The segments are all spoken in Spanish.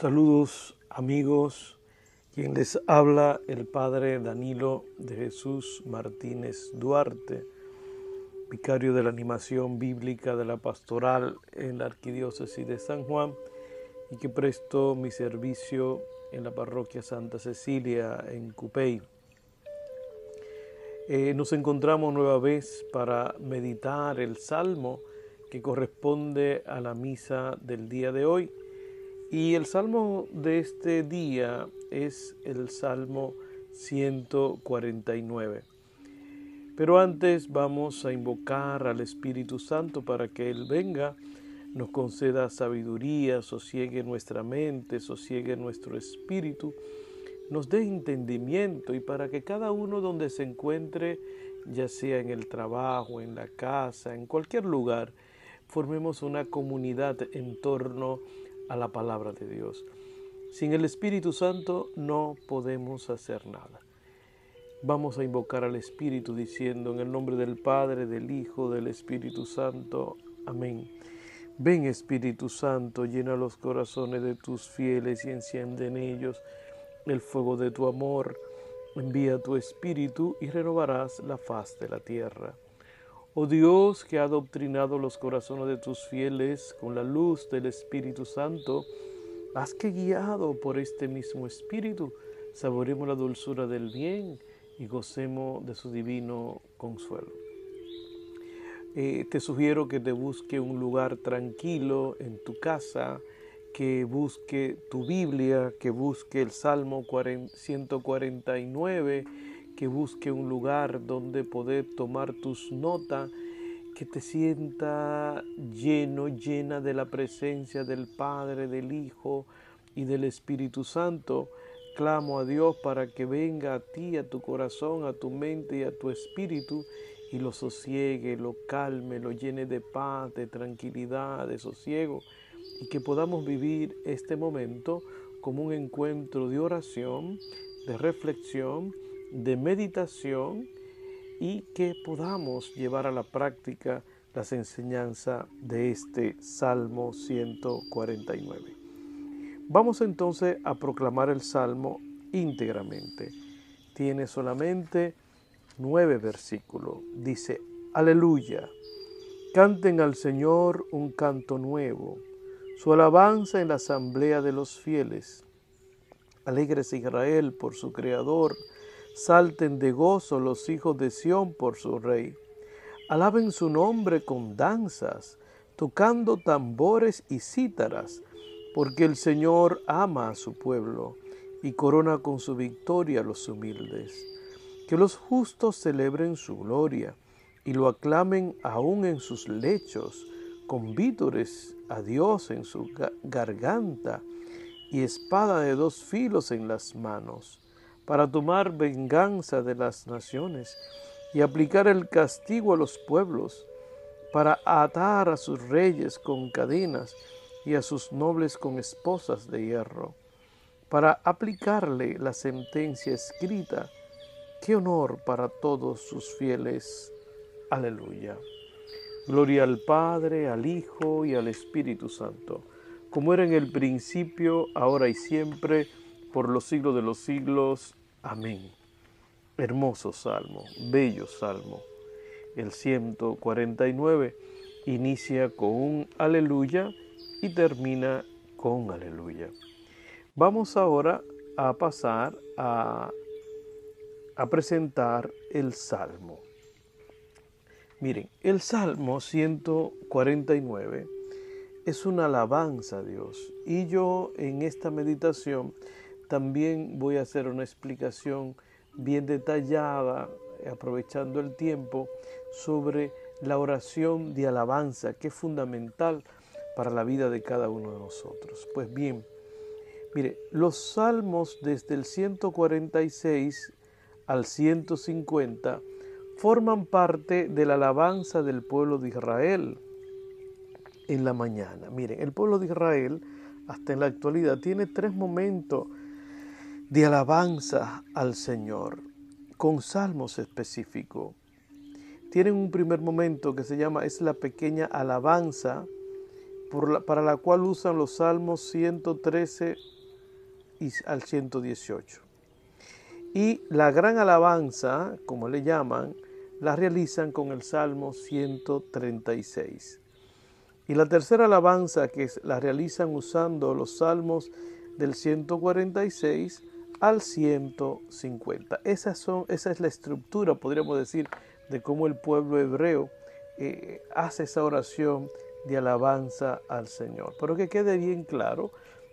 Saludos amigos, quien les habla el Padre Danilo de Jesús Martínez Duarte, vicario de la animación bíblica de la pastoral en la Arquidiócesis de San Juan y que presto mi servicio en la parroquia Santa Cecilia en Cupey. Eh, nos encontramos nueva vez para meditar el salmo que corresponde a la misa del día de hoy y el salmo de este día es el salmo 149. Pero antes vamos a invocar al Espíritu Santo para que Él venga, nos conceda sabiduría, sosiegue nuestra mente, sosiegue nuestro espíritu, nos dé entendimiento y para que cada uno donde se encuentre, ya sea en el trabajo, en la casa, en cualquier lugar, formemos una comunidad en torno a la palabra de Dios. Sin el Espíritu Santo no podemos hacer nada. Vamos a invocar al Espíritu diciendo en el nombre del Padre, del Hijo, del Espíritu Santo. Amén. Ven Espíritu Santo, llena los corazones de tus fieles y enciende en ellos el fuego de tu amor. Envía tu Espíritu y renovarás la faz de la tierra. Oh Dios que ha adoctrinado los corazones de tus fieles con la luz del Espíritu Santo, haz que guiado por este mismo Espíritu saboremos la dulzura del bien y gocemos de su divino consuelo. Eh, te sugiero que te busque un lugar tranquilo en tu casa, que busque tu Biblia, que busque el Salmo 149 que busque un lugar donde poder tomar tus notas, que te sienta lleno, llena de la presencia del Padre, del Hijo y del Espíritu Santo. Clamo a Dios para que venga a ti, a tu corazón, a tu mente y a tu espíritu y lo sosiegue, lo calme, lo llene de paz, de tranquilidad, de sosiego y que podamos vivir este momento como un encuentro de oración, de reflexión, de meditación y que podamos llevar a la práctica las enseñanzas de este Salmo 149. Vamos entonces a proclamar el Salmo íntegramente. Tiene solamente nueve versículos. Dice, aleluya, canten al Señor un canto nuevo, su alabanza en la asamblea de los fieles. Alegres Israel por su Creador, Salten de gozo los hijos de Sión por su rey. Alaben su nombre con danzas, tocando tambores y cítaras, porque el Señor ama a su pueblo y corona con su victoria a los humildes. Que los justos celebren su gloria y lo aclamen aún en sus lechos, con vítores a Dios en su garganta y espada de dos filos en las manos para tomar venganza de las naciones y aplicar el castigo a los pueblos, para atar a sus reyes con cadenas y a sus nobles con esposas de hierro, para aplicarle la sentencia escrita. Qué honor para todos sus fieles. Aleluya. Gloria al Padre, al Hijo y al Espíritu Santo, como era en el principio, ahora y siempre, por los siglos de los siglos. Amén. Hermoso salmo, bello salmo. El 149 inicia con un aleluya y termina con aleluya. Vamos ahora a pasar a, a presentar el salmo. Miren, el salmo 149 es una alabanza a Dios y yo en esta meditación también voy a hacer una explicación bien detallada, aprovechando el tiempo, sobre la oración de alabanza, que es fundamental para la vida de cada uno de nosotros. Pues bien, mire, los salmos desde el 146 al 150 forman parte de la alabanza del pueblo de Israel en la mañana. Miren, el pueblo de Israel hasta en la actualidad tiene tres momentos de alabanza al Señor con salmos específicos. Tienen un primer momento que se llama es la pequeña alabanza para la cual usan los salmos 113 y al 118. Y la gran alabanza, como le llaman, la realizan con el Salmo 136. Y la tercera alabanza que la realizan usando los salmos del 146 al 150. Esas son, esa es la estructura, podríamos decir, de cómo el pueblo hebreo eh, hace esa oración de alabanza al Señor. Pero que quede bien claro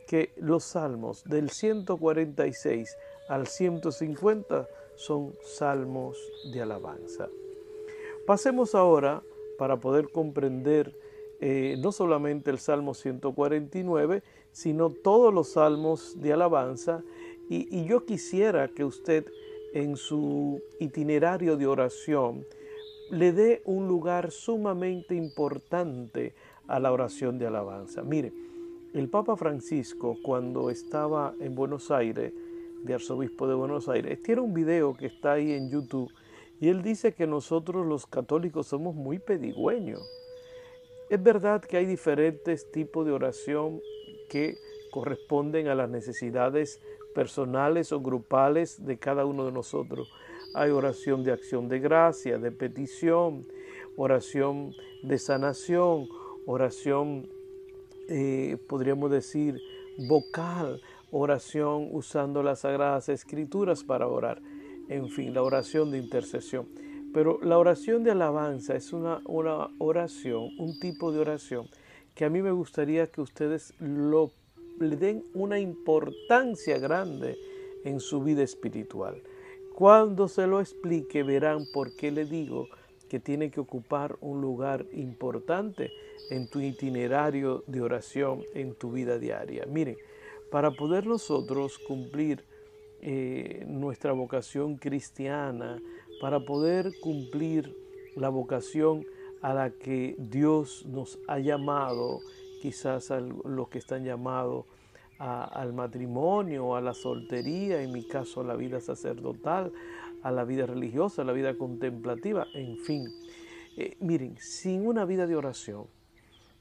que los salmos del 146 al 150 son salmos de alabanza. Pasemos ahora para poder comprender eh, no solamente el Salmo 149, sino todos los salmos de alabanza. Y yo quisiera que usted en su itinerario de oración le dé un lugar sumamente importante a la oración de alabanza. Mire, el Papa Francisco cuando estaba en Buenos Aires, de arzobispo de Buenos Aires, tiene un video que está ahí en YouTube y él dice que nosotros los católicos somos muy pedigüeños. Es verdad que hay diferentes tipos de oración que corresponden a las necesidades personales o grupales de cada uno de nosotros. Hay oración de acción de gracia, de petición, oración de sanación, oración, eh, podríamos decir, vocal, oración usando las sagradas escrituras para orar. En fin, la oración de intercesión. Pero la oración de alabanza es una, una oración, un tipo de oración que a mí me gustaría que ustedes lo, le den una importancia grande en su vida espiritual. Cuando se lo explique verán por qué le digo que tiene que ocupar un lugar importante en tu itinerario de oración, en tu vida diaria. Miren, para poder nosotros cumplir eh, nuestra vocación cristiana, para poder cumplir la vocación a la que Dios nos ha llamado, quizás a los que están llamados al matrimonio, a la soltería, en mi caso a la vida sacerdotal, a la vida religiosa, a la vida contemplativa, en fin. Eh, miren, sin una vida de oración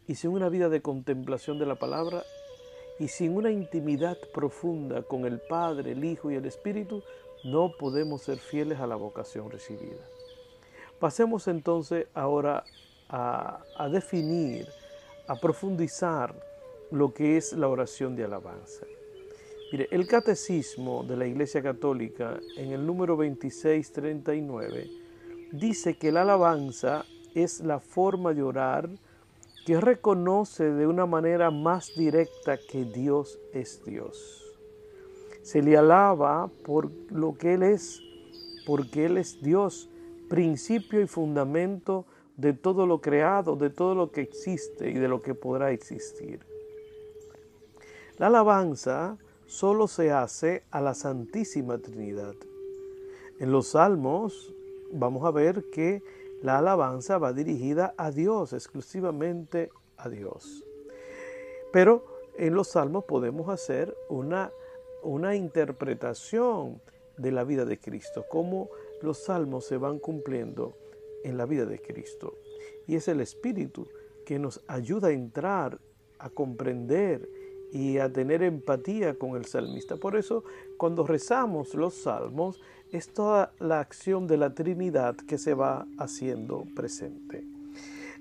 y sin una vida de contemplación de la palabra y sin una intimidad profunda con el Padre, el Hijo y el Espíritu, no podemos ser fieles a la vocación recibida. Pasemos entonces ahora a, a definir, a profundizar lo que es la oración de alabanza. Mire, el catecismo de la Iglesia Católica en el número 2639 dice que la alabanza es la forma de orar que reconoce de una manera más directa que Dios es Dios. Se le alaba por lo que Él es, porque Él es Dios, principio y fundamento de todo lo creado, de todo lo que existe y de lo que podrá existir. La alabanza solo se hace a la Santísima Trinidad. En los Salmos vamos a ver que la alabanza va dirigida a Dios, exclusivamente a Dios. Pero en los salmos podemos hacer una, una interpretación de la vida de Cristo, cómo los salmos se van cumpliendo en la vida de Cristo. Y es el Espíritu que nos ayuda a entrar, a comprender y a tener empatía con el salmista. Por eso, cuando rezamos los salmos, es toda la acción de la Trinidad que se va haciendo presente.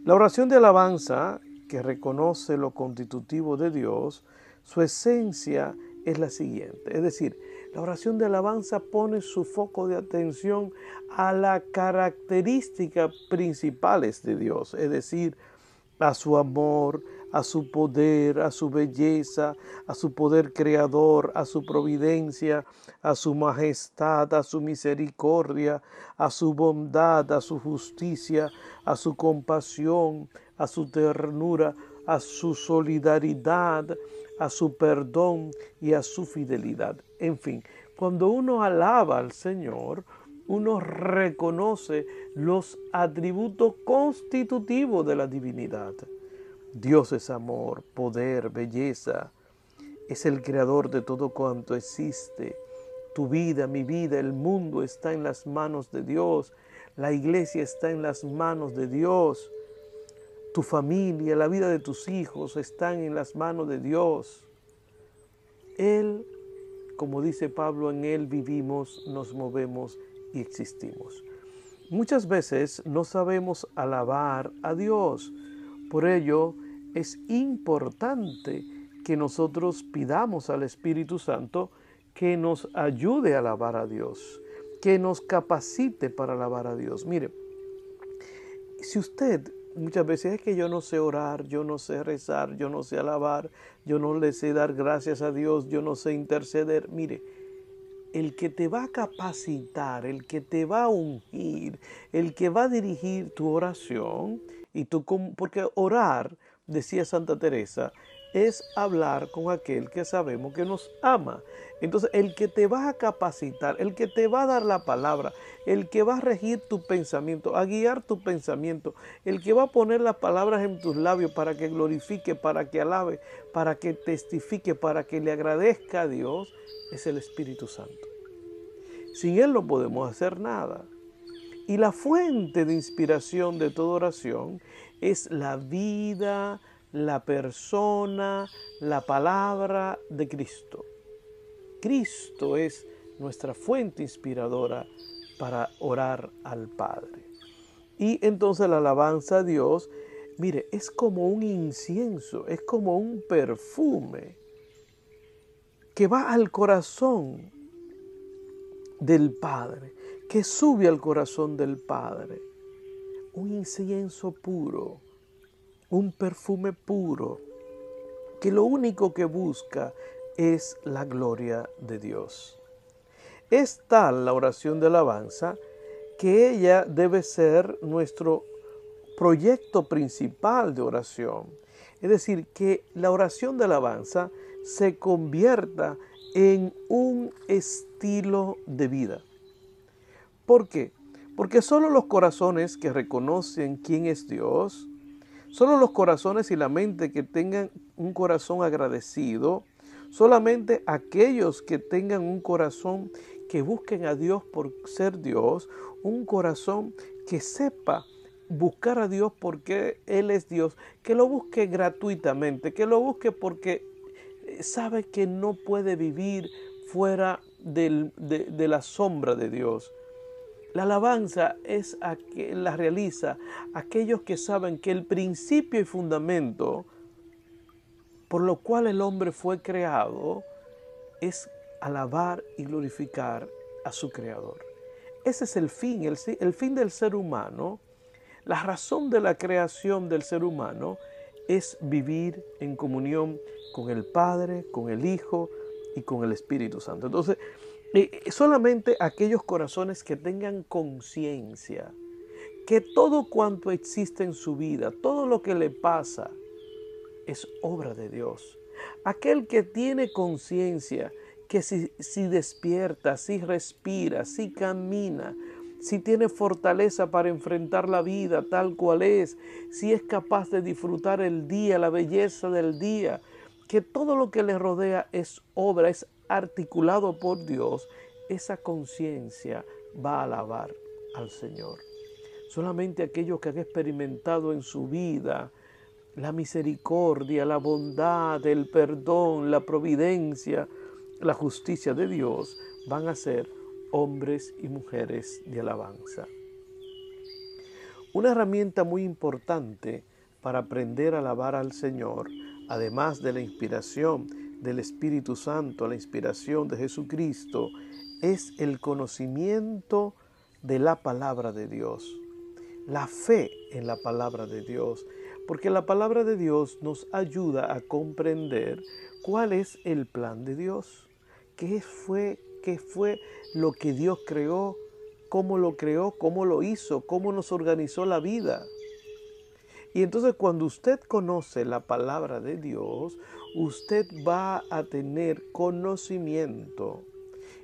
La oración de alabanza, que reconoce lo constitutivo de Dios, su esencia es la siguiente. Es decir, la oración de alabanza pone su foco de atención a las características principales de Dios, es decir, a su amor, a su poder, a su belleza, a su poder creador, a su providencia, a su majestad, a su misericordia, a su bondad, a su justicia, a su compasión, a su ternura, a su solidaridad, a su perdón y a su fidelidad. En fin, cuando uno alaba al Señor, uno reconoce los atributos constitutivos de la divinidad. Dios es amor, poder, belleza. Es el creador de todo cuanto existe. Tu vida, mi vida, el mundo está en las manos de Dios. La iglesia está en las manos de Dios. Tu familia, la vida de tus hijos están en las manos de Dios. Él, como dice Pablo, en Él vivimos, nos movemos y existimos. Muchas veces no sabemos alabar a Dios. Por ello es importante que nosotros pidamos al Espíritu Santo que nos ayude a alabar a Dios, que nos capacite para alabar a Dios. Mire, si usted muchas veces es que yo no sé orar, yo no sé rezar, yo no sé alabar, yo no le sé dar gracias a Dios, yo no sé interceder. Mire, el que te va a capacitar, el que te va a ungir, el que va a dirigir tu oración, y tú, porque orar, decía Santa Teresa, es hablar con aquel que sabemos que nos ama. Entonces, el que te va a capacitar, el que te va a dar la palabra, el que va a regir tu pensamiento, a guiar tu pensamiento, el que va a poner las palabras en tus labios para que glorifique, para que alabe, para que testifique, para que le agradezca a Dios, es el Espíritu Santo. Sin Él no podemos hacer nada. Y la fuente de inspiración de toda oración es la vida, la persona, la palabra de Cristo. Cristo es nuestra fuente inspiradora para orar al Padre. Y entonces la alabanza a Dios, mire, es como un incienso, es como un perfume que va al corazón del Padre, que sube al corazón del Padre. Un incienso puro, un perfume puro que lo único que busca es la gloria de Dios. Es tal la oración de alabanza que ella debe ser nuestro proyecto principal de oración. Es decir, que la oración de alabanza se convierta en un estilo de vida. ¿Por qué? Porque solo los corazones que reconocen quién es Dios, Solo los corazones y la mente que tengan un corazón agradecido, solamente aquellos que tengan un corazón que busquen a Dios por ser Dios, un corazón que sepa buscar a Dios porque Él es Dios, que lo busque gratuitamente, que lo busque porque eh, sabe que no puede vivir fuera de, de la sombra de Dios. La alabanza es a la realiza aquellos que saben que el principio y fundamento por lo cual el hombre fue creado es alabar y glorificar a su creador. Ese es el fin, el, el fin del ser humano. La razón de la creación del ser humano es vivir en comunión con el Padre, con el Hijo y con el Espíritu Santo. Entonces, solamente aquellos corazones que tengan conciencia que todo cuanto existe en su vida, todo lo que le pasa, es obra de Dios. Aquel que tiene conciencia que si, si, despierta, si respira, si camina, si tiene fortaleza para enfrentar la vida tal cual es, si es capaz de disfrutar el día, la belleza del día, que todo lo que le rodea es obra, es articulado por Dios, esa conciencia va a alabar al Señor. Solamente aquellos que han experimentado en su vida la misericordia, la bondad, el perdón, la providencia, la justicia de Dios, van a ser hombres y mujeres de alabanza. Una herramienta muy importante para aprender a alabar al Señor, además de la inspiración del Espíritu Santo, la inspiración de Jesucristo, es el conocimiento de la palabra de Dios, la fe en la palabra de Dios, porque la palabra de Dios nos ayuda a comprender cuál es el plan de Dios, qué fue, qué fue lo que Dios creó, cómo lo creó, cómo lo hizo, cómo nos organizó la vida. Y entonces cuando usted conoce la palabra de Dios, usted va a tener conocimiento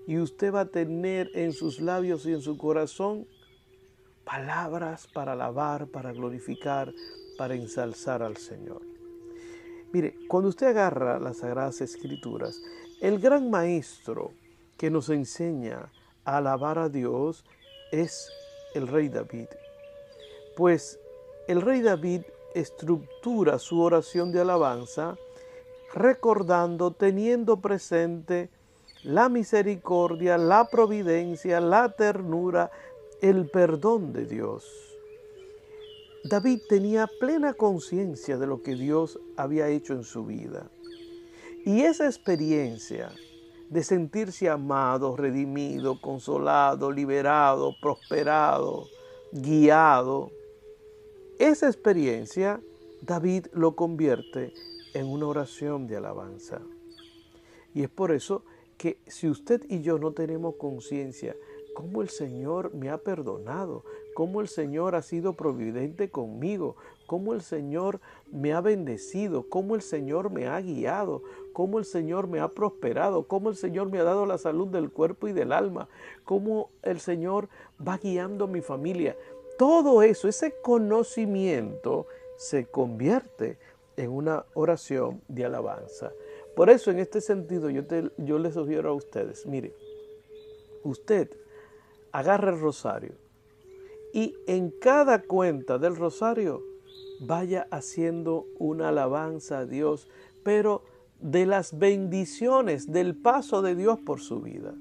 y usted va a tener en sus labios y en su corazón palabras para alabar, para glorificar, para ensalzar al Señor. Mire, cuando usted agarra las Sagradas Escrituras, el gran maestro que nos enseña a alabar a Dios es el rey David. Pues el rey David estructura su oración de alabanza recordando, teniendo presente la misericordia, la providencia, la ternura, el perdón de Dios. David tenía plena conciencia de lo que Dios había hecho en su vida. Y esa experiencia de sentirse amado, redimido, consolado, liberado, prosperado, guiado, esa experiencia David lo convierte en una oración de alabanza. Y es por eso que si usted y yo no tenemos conciencia cómo el Señor me ha perdonado, cómo el Señor ha sido providente conmigo, cómo el Señor me ha bendecido, cómo el Señor me ha guiado, cómo el Señor me ha prosperado, cómo el Señor me ha dado la salud del cuerpo y del alma, cómo el Señor va guiando mi familia. Todo eso, ese conocimiento se convierte en una oración de alabanza. Por eso en este sentido yo, te, yo les sugiero a ustedes, mire, usted agarre el rosario y en cada cuenta del rosario vaya haciendo una alabanza a Dios, pero de las bendiciones, del paso de Dios por su vida.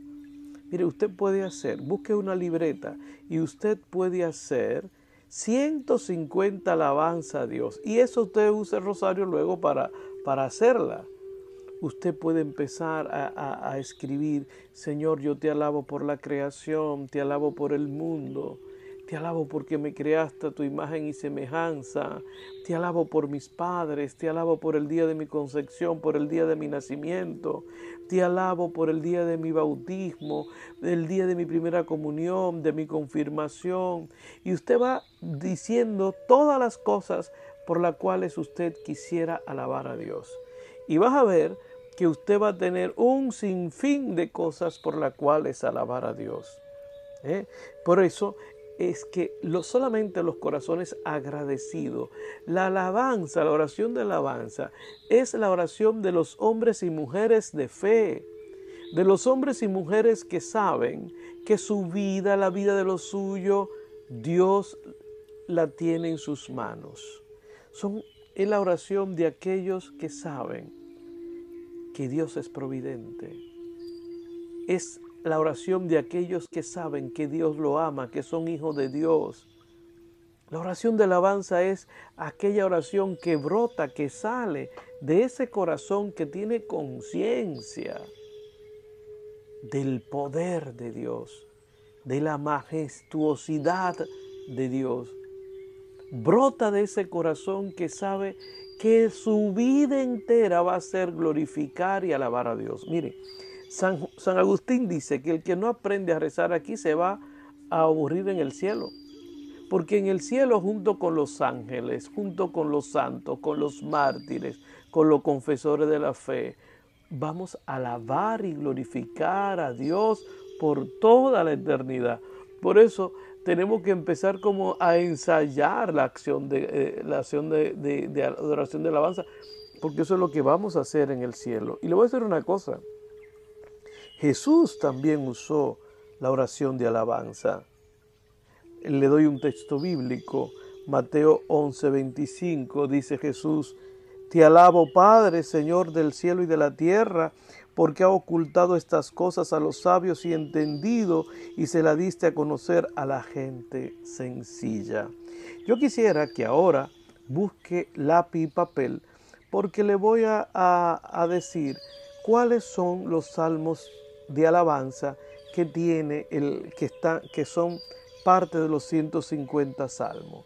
Mire, usted puede hacer, busque una libreta y usted puede hacer 150 alabanza a Dios. Y eso usted usa el rosario luego para, para hacerla. Usted puede empezar a, a escribir, Señor, yo te alabo por la creación, te alabo por el mundo, te alabo porque me creaste a tu imagen y semejanza. Te alabo por mis padres. Te alabo por el día de mi concepción, por el día de mi nacimiento. Te alabo por el día de mi bautismo, el día de mi primera comunión, de mi confirmación. Y usted va diciendo todas las cosas por las cuales usted quisiera alabar a Dios. Y vas a ver que usted va a tener un sinfín de cosas por las cuales alabar a Dios. ¿eh? Por eso es que lo, solamente los corazones agradecidos, la alabanza, la oración de alabanza, es la oración de los hombres y mujeres de fe, de los hombres y mujeres que saben que su vida, la vida de los suyos, Dios la tiene en sus manos. Son es la oración de aquellos que saben que Dios es providente. Es la oración de aquellos que saben que Dios lo ama, que son hijos de Dios. La oración de alabanza es aquella oración que brota, que sale de ese corazón que tiene conciencia del poder de Dios, de la majestuosidad de Dios. Brota de ese corazón que sabe que su vida entera va a ser glorificar y alabar a Dios. Mire, San, Agustín dice que el que no aprende a rezar aquí se va a aburrir en el cielo. Porque en el cielo, junto con los ángeles, junto con los santos, con los mártires, con los confesores de la fe, vamos a alabar y glorificar a Dios por toda la eternidad. Por eso tenemos que empezar como a ensayar la acción de, eh, la acción de, de adoración de alabanza, porque eso es lo que vamos a hacer en el cielo. Y le voy a decir una cosa, Jesús también usó la oración de alabanza. Le doy un texto bíblico, Mateo 11:25, dice Jesús, Te alabo Padre, Señor del cielo y de la tierra, porque ha ocultado estas cosas a los sabios y entendido y se la diste a conocer a la gente sencilla. Yo quisiera que ahora busque lápiz y papel, porque le voy a, a decir cuáles son los salmos de alabanza que tiene el que está que son parte de los 150 salmos.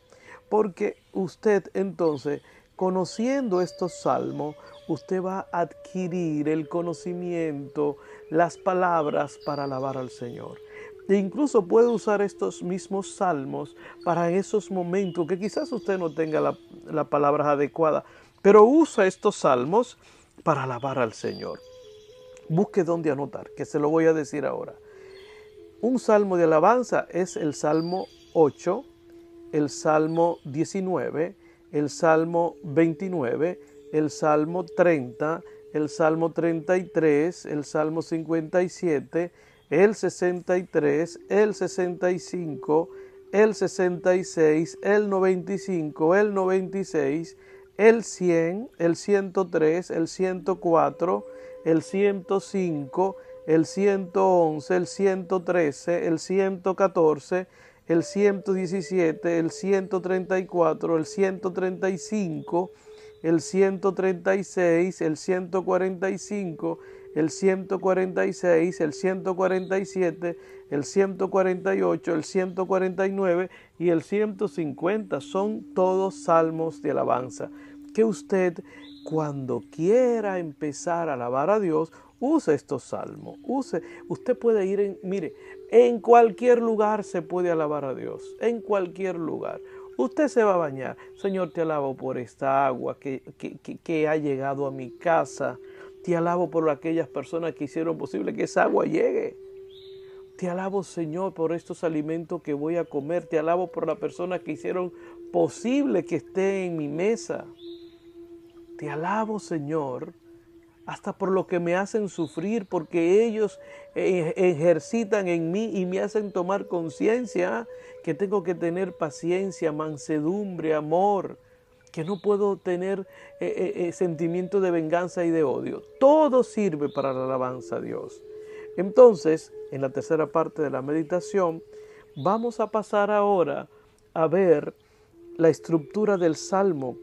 Porque usted entonces, conociendo estos salmos, usted va a adquirir el conocimiento, las palabras para alabar al Señor. E incluso puede usar estos mismos salmos para esos momentos que quizás usted no tenga la, la palabra adecuada, pero usa estos salmos para alabar al Señor. Busque dónde anotar, que se lo voy a decir ahora. Un salmo de alabanza es el Salmo 8, el Salmo 19, el Salmo 29, el Salmo 30, el Salmo 33, el Salmo 57, el 63, el 65, el 66, el 95, el 96, el 100, el 103, el 104, el 105, el 111, el 113, el 114, el 117, el 134, el 135, el 136, el 145, el 146, el 147, el 148, el 149 y el 150. Son todos salmos de alabanza que usted cuando quiera empezar a alabar a Dios, use estos salmos. Use, usted puede ir en, mire, en cualquier lugar se puede alabar a Dios, en cualquier lugar. Usted se va a bañar. Señor, te alabo por esta agua que, que ha llegado a mi casa. Te alabo por aquellas personas que hicieron posible que esa agua llegue. Te alabo, Señor, por estos alimentos que voy a comer. Te alabo por las personas que hicieron posible que esté en mi mesa. Te alabo, Señor, hasta por lo que me hacen sufrir, porque ellos eh, ejercitan en mí y me hacen tomar conciencia que tengo que tener paciencia, mansedumbre, amor, que no puedo tener eh, eh, sentimiento de venganza y de odio. Todo sirve para la alabanza a Dios. Entonces, en la tercera parte de la meditación, vamos a pasar ahora a ver la estructura del Salmo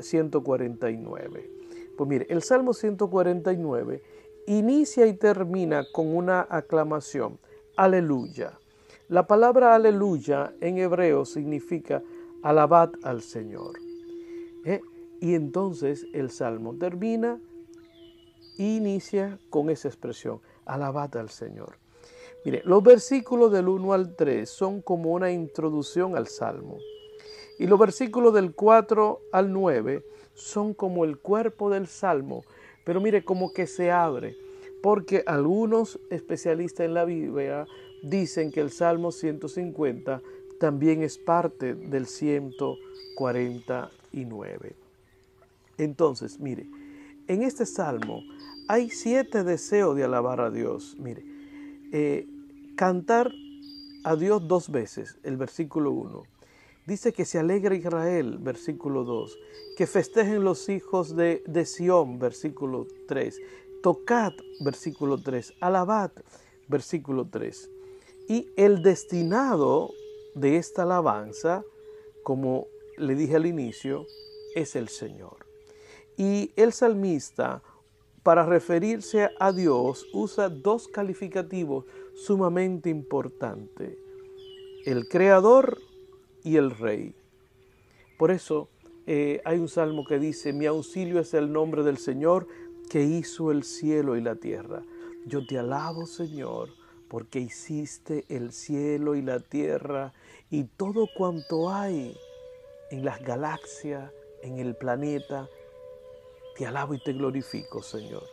149. Pues mire, el Salmo 149 inicia y termina con una aclamación. Aleluya. La palabra aleluya en hebreo significa alabad al Señor. ¿Eh? Y entonces el Salmo termina e inicia con esa expresión, alabad al Señor. Mire, los versículos del 1 al 3 son como una introducción al Salmo. Y los versículos del 4 al 9 son como el cuerpo del Salmo, pero mire como que se abre, porque algunos especialistas en la Biblia dicen que el Salmo 150 también es parte del 149. Entonces, mire, en este Salmo hay siete deseos de alabar a Dios. Mire, eh, cantar a Dios dos veces, el versículo 1 Dice que se alegra Israel, versículo 2, que festejen los hijos de, de Sión, versículo 3, tocad, versículo 3, alabad, versículo 3. Y el destinado de esta alabanza, como le dije al inicio, es el Señor. Y el salmista, para referirse a Dios, usa dos calificativos sumamente importantes. El creador y el rey. Por eso eh, hay un salmo que dice, mi auxilio es el nombre del Señor que hizo el cielo y la tierra. Yo te alabo, Señor, porque hiciste el cielo y la tierra y todo cuanto hay en las galaxias, en el planeta. Te alabo y te glorifico, Señor.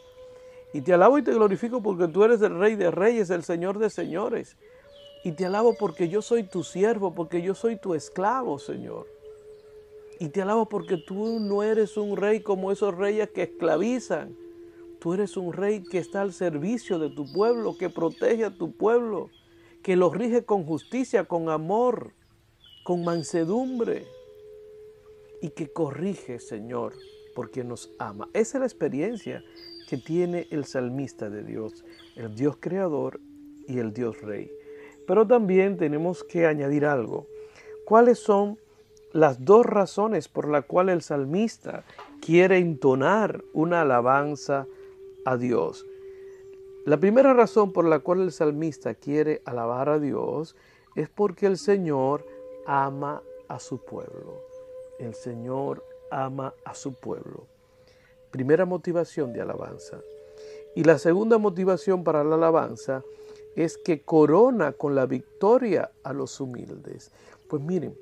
Y te alabo y te glorifico porque tú eres el Rey de Reyes, el Señor de Señores. Y te alabo porque yo soy tu siervo, porque yo soy tu esclavo, Señor. Y te alabo porque tú no eres un rey como esos reyes que esclavizan. Tú eres un rey que está al servicio de tu pueblo, que protege a tu pueblo, que lo rige con justicia, con amor, con mansedumbre y que corrige, Señor, porque nos ama. Esa es la experiencia que tiene el salmista de Dios, el Dios creador y el Dios rey. Pero también tenemos que añadir algo. ¿Cuáles son las dos razones por las cuales el salmista quiere entonar una alabanza a Dios? La primera razón por la cual el salmista quiere alabar a Dios es porque el Señor ama a su pueblo. El Señor ama a su pueblo. Primera motivación de alabanza. Y la segunda motivación para la alabanza es que corona con la victoria a los humildes. Pues miren,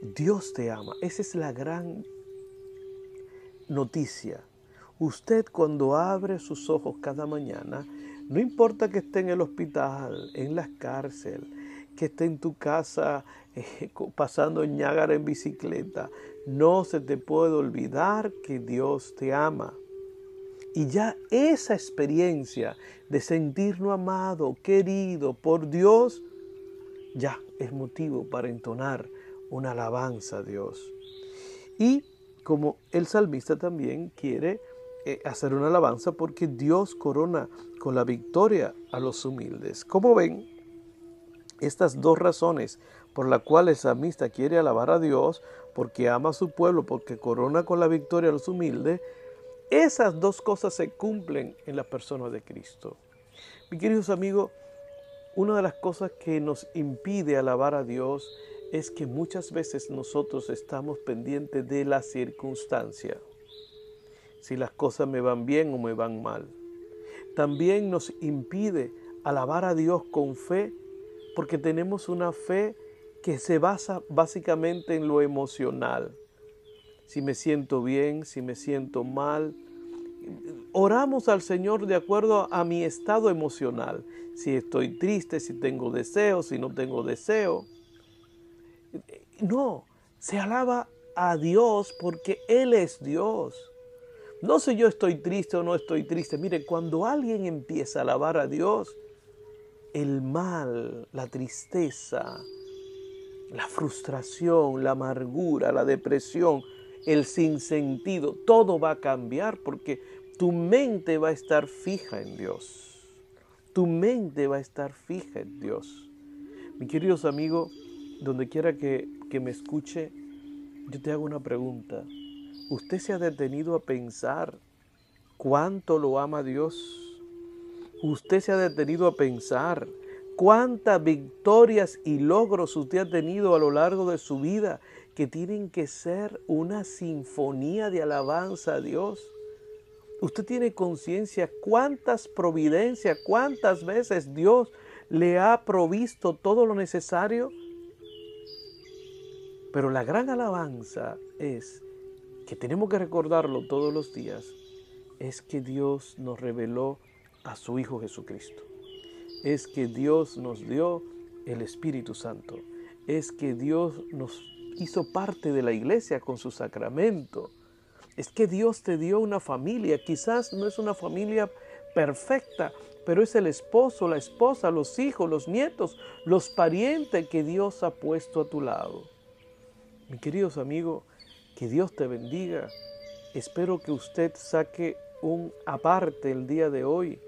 Dios te ama. Esa es la gran noticia. Usted cuando abre sus ojos cada mañana, no importa que esté en el hospital, en la cárcel, que esté en tu casa eh, pasando en Ñágara en bicicleta, no se te puede olvidar que Dios te ama. Y ya esa experiencia de sentirnos amado, querido por Dios, ya es motivo para entonar una alabanza a Dios. Y como el salmista también quiere eh, hacer una alabanza porque Dios corona con la victoria a los humildes. Como ven, estas dos razones por las cuales el salmista quiere alabar a Dios, porque ama a su pueblo, porque corona con la victoria a los humildes, esas dos cosas se cumplen en la persona de Cristo. Mi queridos amigos, una de las cosas que nos impide alabar a Dios es que muchas veces nosotros estamos pendientes de la circunstancia, si las cosas me van bien o me van mal. También nos impide alabar a Dios con fe porque tenemos una fe que se basa básicamente en lo emocional. Si me siento bien, si me siento mal, oramos al Señor de acuerdo a mi estado emocional. Si estoy triste, si tengo deseo, si no tengo deseo. No, se alaba a Dios porque Él es Dios. No sé yo estoy triste o no estoy triste. Mire, cuando alguien empieza a alabar a Dios, el mal, la tristeza, la frustración, la amargura, la depresión, el sinsentido, todo va a cambiar porque tu mente va a estar fija en Dios. Tu mente va a estar fija en Dios. Mi queridos amigos, donde quiera que, que me escuche, yo te hago una pregunta. ¿Usted se ha detenido a pensar cuánto lo ama Dios? ¿Usted se ha detenido a pensar cuántas victorias y logros usted ha tenido a lo largo de su vida que tienen que ser una sinfonía de alabanza a Dios? Usted tiene conciencia cuántas providencias, cuántas veces Dios le ha provisto todo lo necesario. Pero la gran alabanza es que tenemos que recordarlo todos los días, es que Dios nos reveló a su Hijo Jesucristo. Es que Dios nos dio el Espíritu Santo. Es que Dios nos hizo parte de la iglesia con su sacramento es que Dios te dio una familia. Quizás no es una familia perfecta, pero es el esposo, la esposa, los hijos, los nietos, los parientes que Dios ha puesto a tu lado. Mi queridos amigos, que Dios te bendiga. Espero que usted saque un aparte el día de hoy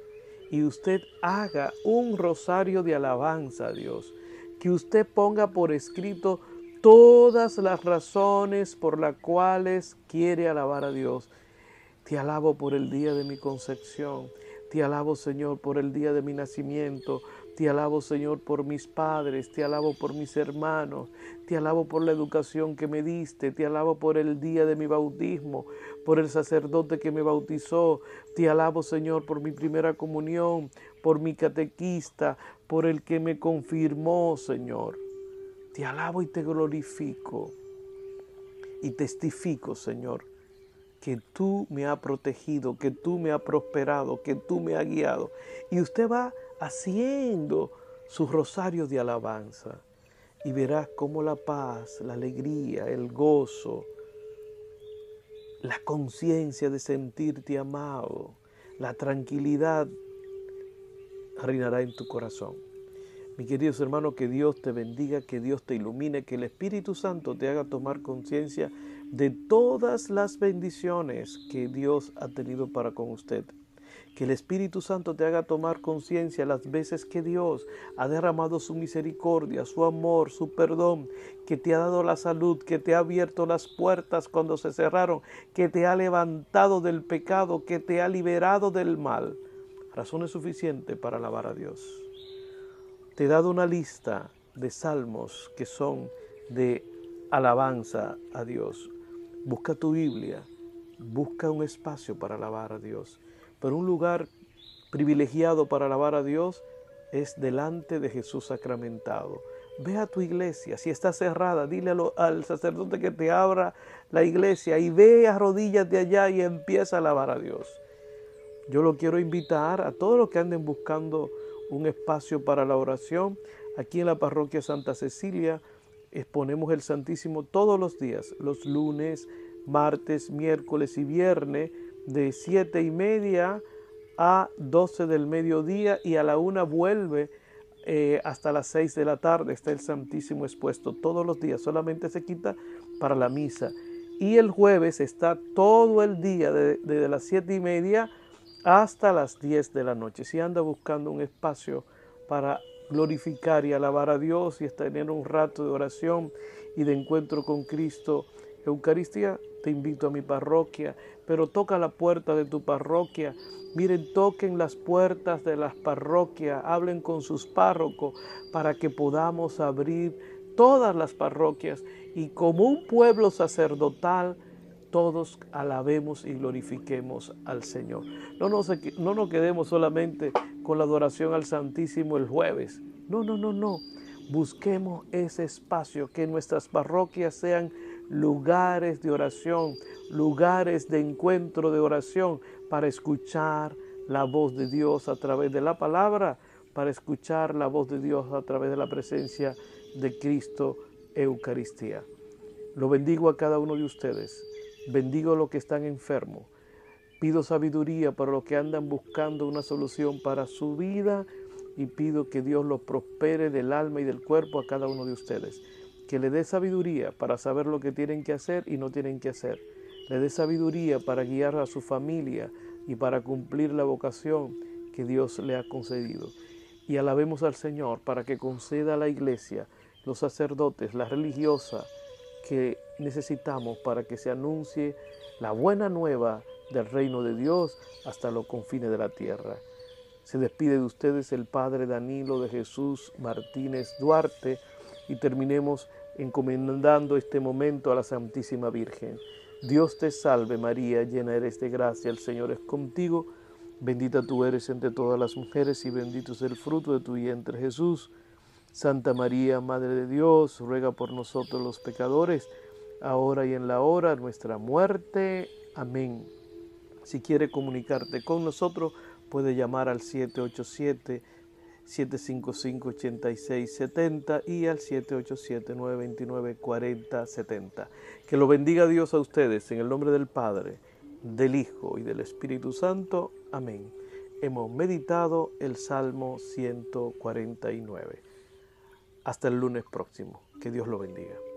y usted haga un rosario de alabanza a Dios. Que usted ponga por escrito todas las razones por las cuales quiere alabar a Dios. Te alabo por el día de mi concepción. Te alabo, Señor, por el día de mi nacimiento. Te alabo, Señor, por mis padres. Te alabo por mis hermanos. Te alabo por la educación que me diste. Te alabo por el día de mi bautismo, por el sacerdote que me bautizó. Te alabo, Señor, por mi primera comunión, por mi catequista, por el que me confirmó, Señor. Te alabo y te glorifico y testifico, Señor, que tú me has protegido, que tú me has prosperado, que tú me has guiado. Y usted va haciendo su rosario de alabanza y verás cómo la paz, la alegría, el gozo, la conciencia de sentirte amado, la tranquilidad reinará en tu corazón. Mi queridos hermanos, que Dios te bendiga, que Dios te ilumine, que el Espíritu Santo te haga tomar conciencia de todas las bendiciones que Dios ha tenido para con usted. Que el Espíritu Santo te haga tomar conciencia las veces que Dios ha derramado su misericordia, su amor, su perdón, que te ha dado la salud, que te ha abierto las puertas cuando se cerraron, que te ha levantado del pecado, que te ha liberado del mal. Razones suficientes para alabar a Dios. Te he dado una lista de salmos que son de alabanza a Dios. Busca tu Biblia, busca un espacio para alabar a Dios. Pero un lugar privilegiado para alabar a Dios es delante de Jesús sacramentado. Ve a tu iglesia, si está cerrada, dile al sacerdote que te abra la iglesia y ve a rodillas de allá y empieza a alabar a Dios. Yo lo quiero invitar a todos los que anden buscando un espacio para la oración. Aquí en la parroquia Santa Cecilia exponemos el Santísimo todos los días, los lunes, martes, miércoles y viernes, de siete y media a 12 del mediodía y a la una vuelve eh, hasta las 6 de la tarde está el Santísimo expuesto todos los días, solamente se quita para la misa. Y el jueves está todo el día, desde las 7 y media hasta las 10 de la noche. Si anda buscando un espacio para glorificar y alabar a Dios y tener un rato de oración y de encuentro con Cristo, Eucaristía, te invito a mi parroquia, pero toca la puerta de tu parroquia. Miren, toquen las puertas de las parroquias, hablen con sus párrocos para que podamos abrir todas las parroquias y como un pueblo sacerdotal, todos alabemos y glorifiquemos al Señor. No nos, no nos quedemos solamente con la adoración al Santísimo el jueves. No, no, no, no. Busquemos ese espacio, que nuestras parroquias sean lugares de oración, lugares de encuentro de oración para escuchar la voz de Dios a través de la palabra, para escuchar la voz de Dios a través de la presencia de Cristo Eucaristía. Lo bendigo a cada uno de ustedes, bendigo a los que están enfermos, pido sabiduría para los que andan buscando una solución para su vida y pido que Dios los prospere del alma y del cuerpo a cada uno de ustedes que le dé sabiduría para saber lo que tienen que hacer y no tienen que hacer. Le dé sabiduría para guiar a su familia y para cumplir la vocación que Dios le ha concedido. Y alabemos al Señor para que conceda a la iglesia, los sacerdotes, la religiosa que necesitamos para que se anuncie la buena nueva del reino de Dios hasta los confines de la tierra. Se despide de ustedes el Padre Danilo de Jesús Martínez Duarte y terminemos encomendando este momento a la Santísima Virgen. Dios te salve María, llena eres de gracia, el Señor es contigo, bendita tú eres entre todas las mujeres y bendito es el fruto de tu vientre Jesús. Santa María, Madre de Dios, ruega por nosotros los pecadores, ahora y en la hora de nuestra muerte. Amén. Si quiere comunicarte con nosotros, puede llamar al 787 755-8670 y al 787-929-4070. Que lo bendiga Dios a ustedes en el nombre del Padre, del Hijo y del Espíritu Santo. Amén. Hemos meditado el Salmo 149. Hasta el lunes próximo. Que Dios lo bendiga.